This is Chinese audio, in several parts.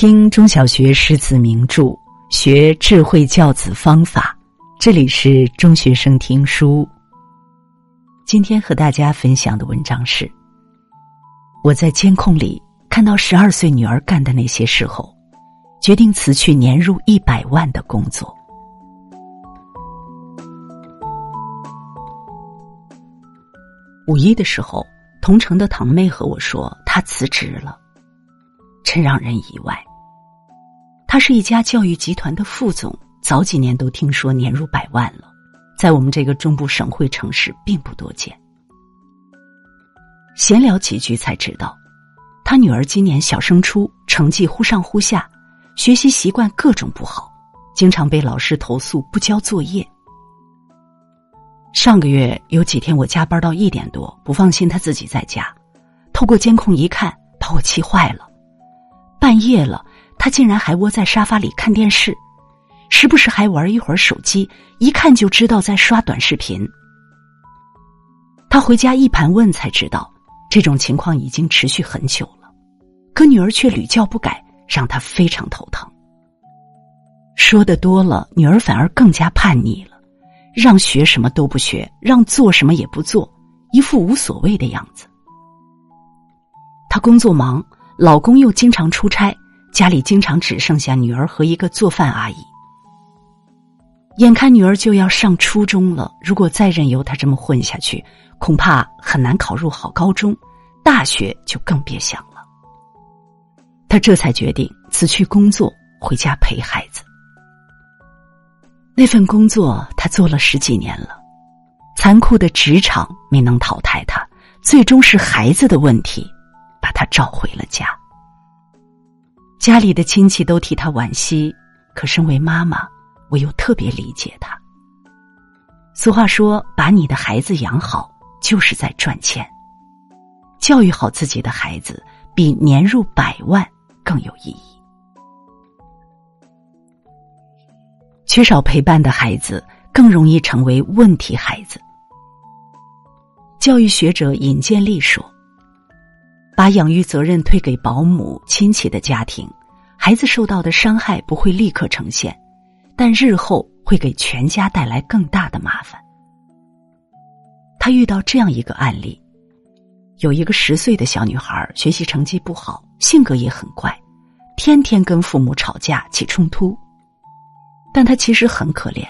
听中小学诗词名著，学智慧教子方法。这里是中学生听书。今天和大家分享的文章是：我在监控里看到十二岁女儿干的那些事后，决定辞去年入一百万的工作。五一的时候，同城的堂妹和我说，她辞职了。真让人意外。他是一家教育集团的副总，早几年都听说年入百万了，在我们这个中部省会城市并不多见。闲聊几句才知道，他女儿今年小升初，成绩忽上忽下，学习习惯各种不好，经常被老师投诉不交作业。上个月有几天我加班到一点多，不放心他自己在家，透过监控一看，把我气坏了。半夜了，他竟然还窝在沙发里看电视，时不时还玩一会儿手机，一看就知道在刷短视频。他回家一盘问才知道，这种情况已经持续很久了，可女儿却屡教不改，让他非常头疼。说的多了，女儿反而更加叛逆了，让学什么都不学，让做什么也不做，一副无所谓的样子。他工作忙。老公又经常出差，家里经常只剩下女儿和一个做饭阿姨。眼看女儿就要上初中了，如果再任由她这么混下去，恐怕很难考入好高中，大学就更别想了。他这才决定辞去工作，回家陪孩子。那份工作他做了十几年了，残酷的职场没能淘汰他，最终是孩子的问题。把他召回了家，家里的亲戚都替他惋惜，可身为妈妈，我又特别理解他。俗话说：“把你的孩子养好，就是在赚钱。”教育好自己的孩子，比年入百万更有意义。缺少陪伴的孩子，更容易成为问题孩子。教育学者尹建莉说。把养育责任推给保姆、亲戚的家庭，孩子受到的伤害不会立刻呈现，但日后会给全家带来更大的麻烦。他遇到这样一个案例：有一个十岁的小女孩，学习成绩不好，性格也很怪，天天跟父母吵架起冲突。但她其实很可怜。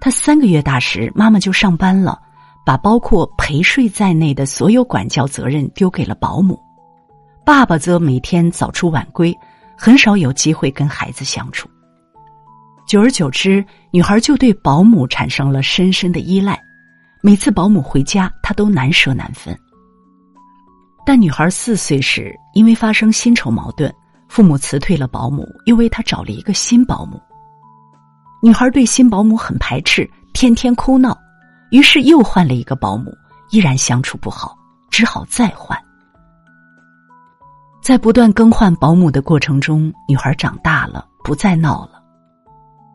她三个月大时，妈妈就上班了。把包括陪睡在内的所有管教责任丢给了保姆，爸爸则每天早出晚归，很少有机会跟孩子相处。久而久之，女孩就对保姆产生了深深的依赖，每次保姆回家，她都难舍难分。但女孩四岁时，因为发生薪酬矛盾，父母辞退了保姆，又为她找了一个新保姆。女孩对新保姆很排斥，天天哭闹。于是又换了一个保姆，依然相处不好，只好再换。在不断更换保姆的过程中，女孩长大了，不再闹了。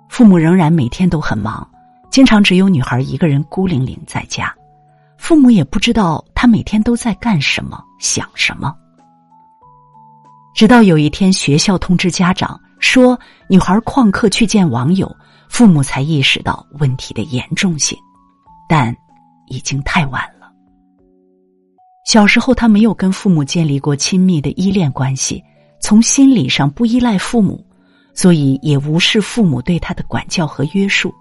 父母仍然每天都很忙，经常只有女孩一个人孤零零在家，父母也不知道她每天都在干什么，想什么。直到有一天，学校通知家长说女孩旷课去见网友，父母才意识到问题的严重性。但已经太晚了。小时候，他没有跟父母建立过亲密的依恋关系，从心理上不依赖父母，所以也无视父母对他的管教和约束。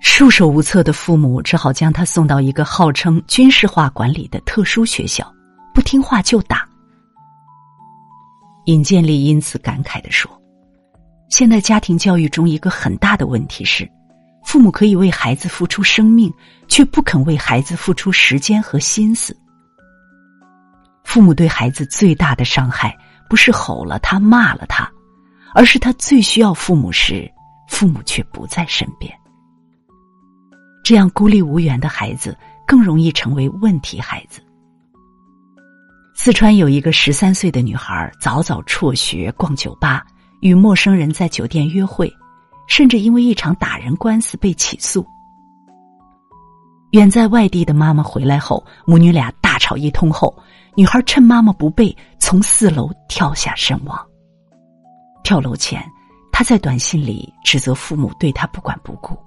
束手无策的父母只好将他送到一个号称军事化管理的特殊学校，不听话就打。尹建莉因此感慨的说：“现在家庭教育中一个很大的问题是。”父母可以为孩子付出生命，却不肯为孩子付出时间和心思。父母对孩子最大的伤害，不是吼了他、骂了他，而是他最需要父母时，父母却不在身边。这样孤立无援的孩子，更容易成为问题孩子。四川有一个十三岁的女孩，早早辍学，逛酒吧，与陌生人在酒店约会。甚至因为一场打人官司被起诉。远在外地的妈妈回来后，母女俩大吵一通后，女孩趁妈妈不备，从四楼跳下身亡。跳楼前，他在短信里指责父母对他不管不顾。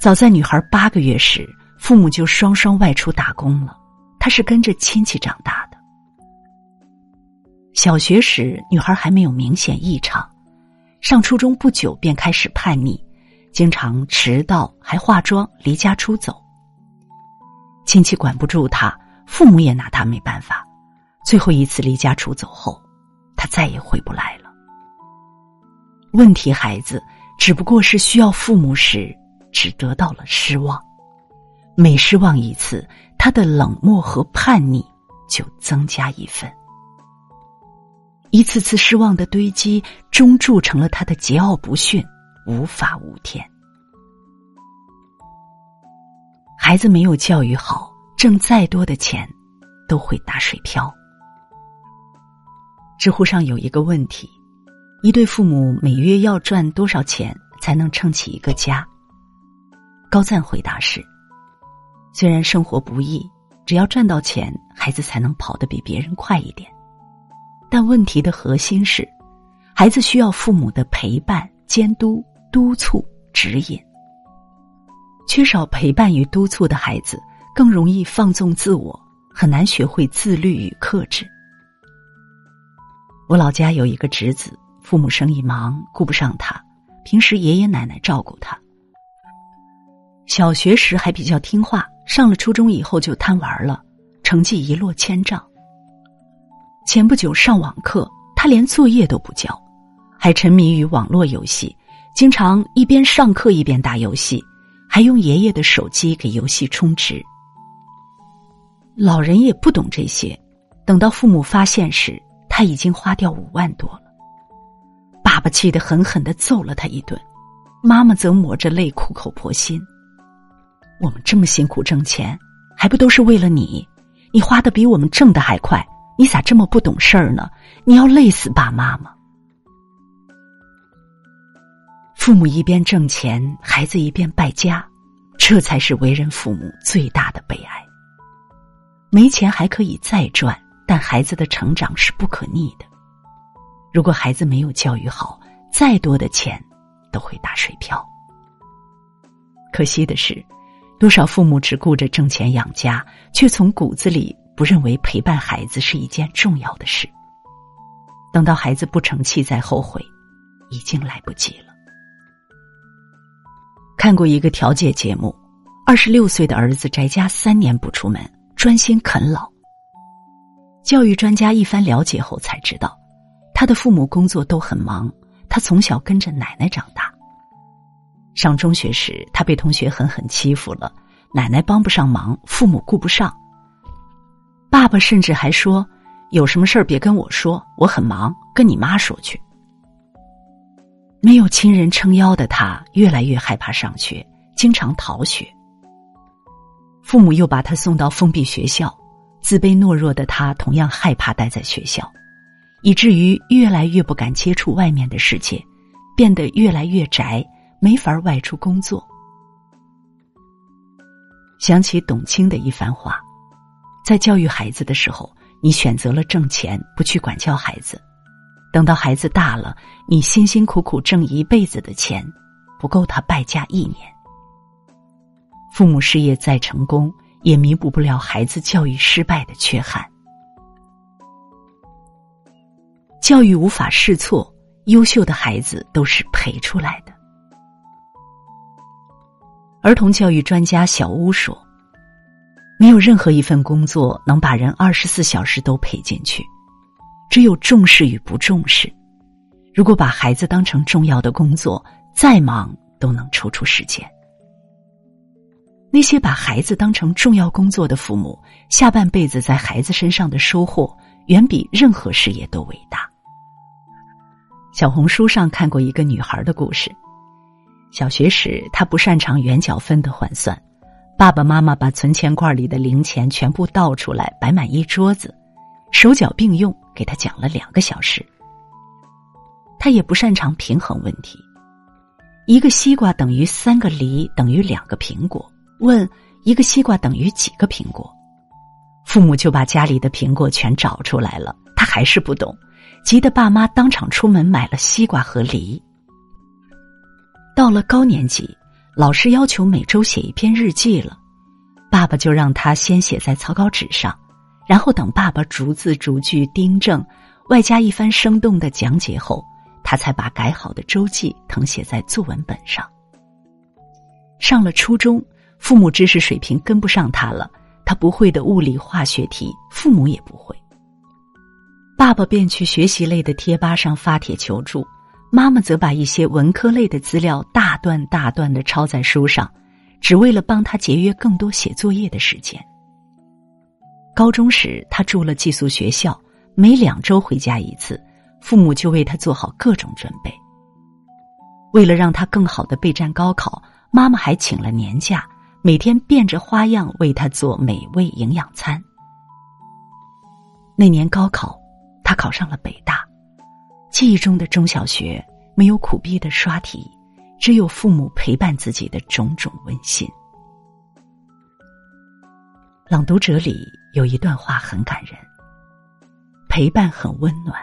早在女孩八个月时，父母就双双外出打工了，她是跟着亲戚长大的。小学时，女孩还没有明显异常，上初中不久便开始叛逆，经常迟到，还化妆离家出走。亲戚管不住他，父母也拿他没办法。最后一次离家出走后，他再也回不来了。问题孩子只不过是需要父母时，只得到了失望。每失望一次，他的冷漠和叛逆就增加一分。一次次失望的堆积，终铸成了他的桀骜不驯、无法无天。孩子没有教育好，挣再多的钱都会打水漂。知乎上有一个问题：一对父母每月要赚多少钱才能撑起一个家？高赞回答是：虽然生活不易，只要赚到钱，孩子才能跑得比别人快一点。但问题的核心是，孩子需要父母的陪伴、监督、督促、指引。缺少陪伴与督促的孩子，更容易放纵自我，很难学会自律与克制。我老家有一个侄子，父母生意忙，顾不上他，平时爷爷奶奶照顾他。小学时还比较听话，上了初中以后就贪玩了，成绩一落千丈。前不久上网课，他连作业都不交，还沉迷于网络游戏，经常一边上课一边打游戏。还用爷爷的手机给游戏充值。老人也不懂这些，等到父母发现时，他已经花掉五万多了。爸爸气得狠狠的揍了他一顿，妈妈则抹着泪苦口婆心：“我们这么辛苦挣钱，还不都是为了你？你花的比我们挣的还快，你咋这么不懂事儿呢？你要累死爸妈吗？”父母一边挣钱，孩子一边败家，这才是为人父母最大的悲哀。没钱还可以再赚，但孩子的成长是不可逆的。如果孩子没有教育好，再多的钱都会打水漂。可惜的是，多少父母只顾着挣钱养家，却从骨子里不认为陪伴孩子是一件重要的事。等到孩子不成器再后悔，已经来不及了。看过一个调解节目，二十六岁的儿子宅家三年不出门，专心啃老。教育专家一番了解后才知道，他的父母工作都很忙，他从小跟着奶奶长大。上中学时，他被同学狠狠欺负了，奶奶帮不上忙，父母顾不上。爸爸甚至还说：“有什么事儿别跟我说，我很忙，跟你妈说去。”没有亲人撑腰的他，越来越害怕上学，经常逃学。父母又把他送到封闭学校，自卑懦弱的他同样害怕待在学校，以至于越来越不敢接触外面的世界，变得越来越宅，没法外出工作。想起董卿的一番话，在教育孩子的时候，你选择了挣钱，不去管教孩子。等到孩子大了，你辛辛苦苦挣一辈子的钱，不够他败家一年。父母事业再成功，也弥补不了孩子教育失败的缺憾。教育无法试错，优秀的孩子都是陪出来的。儿童教育专家小屋说：“没有任何一份工作能把人二十四小时都陪进去。”只有重视与不重视。如果把孩子当成重要的工作，再忙都能抽出时间。那些把孩子当成重要工作的父母，下半辈子在孩子身上的收获，远比任何事业都伟大。小红书上看过一个女孩的故事。小学时，她不擅长元角分的换算，爸爸妈妈把存钱罐里的零钱全部倒出来，摆满一桌子，手脚并用。给他讲了两个小时，他也不擅长平衡问题。一个西瓜等于三个梨等于两个苹果，问一个西瓜等于几个苹果？父母就把家里的苹果全找出来了，他还是不懂，急得爸妈当场出门买了西瓜和梨。到了高年级，老师要求每周写一篇日记了，爸爸就让他先写在草稿纸上，然后等爸爸逐字逐句订正，外加一番生动的讲解后，他才把改好的周记誊写在作文本上。上了初中，父母知识水平跟不上他了，他不会的物理化学题，父母也不会。爸爸便去学习类的贴吧上发帖求助，妈妈则把一些文科类的资料大段大段的抄在书上，只为了帮他节约更多写作业的时间。高中时，他住了寄宿学校，每两周回家一次，父母就为他做好各种准备。为了让他更好的备战高考。妈妈还请了年假，每天变着花样为他做美味营养餐。那年高考，他考上了北大。记忆中的中小学没有苦逼的刷题，只有父母陪伴自己的种种温馨。朗读者里有一段话很感人：陪伴很温暖，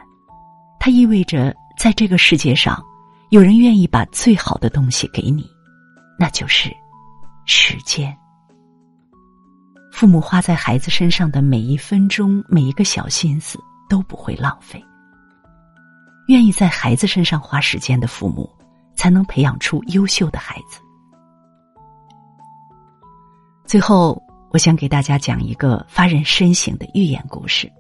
它意味着在这个世界上，有人愿意把最好的东西给你。那就是时间。父母花在孩子身上的每一分钟、每一个小心思都不会浪费。愿意在孩子身上花时间的父母，才能培养出优秀的孩子。最后，我想给大家讲一个发人深省的寓言故事。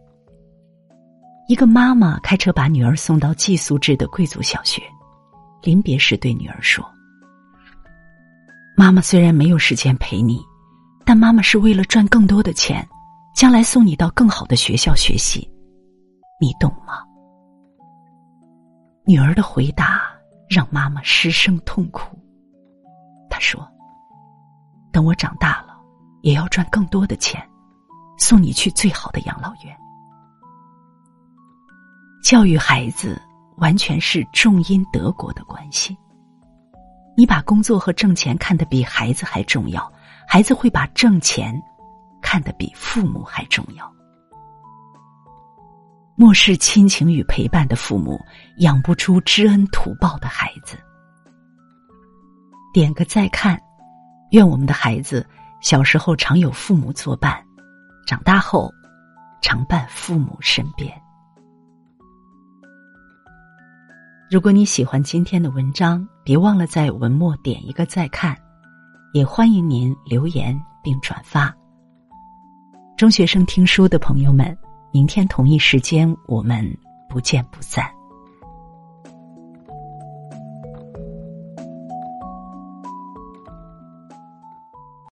一个妈妈开车把女儿送到寄宿制的贵族小学，临别时对女儿说。妈妈虽然没有时间陪你，但妈妈是为了赚更多的钱，将来送你到更好的学校学习，你懂吗？女儿的回答让妈妈失声痛哭。她说：“等我长大了，也要赚更多的钱，送你去最好的养老院。”教育孩子完全是重因德国的关系。你把工作和挣钱看得比孩子还重要，孩子会把挣钱看得比父母还重要。漠视亲情与陪伴的父母，养不出知恩图报的孩子。点个再看，愿我们的孩子小时候常有父母作伴，长大后常伴父母身边。如果你喜欢今天的文章，别忘了在文末点一个再看，也欢迎您留言并转发。中学生听书的朋友们，明天同一时间我们不见不散。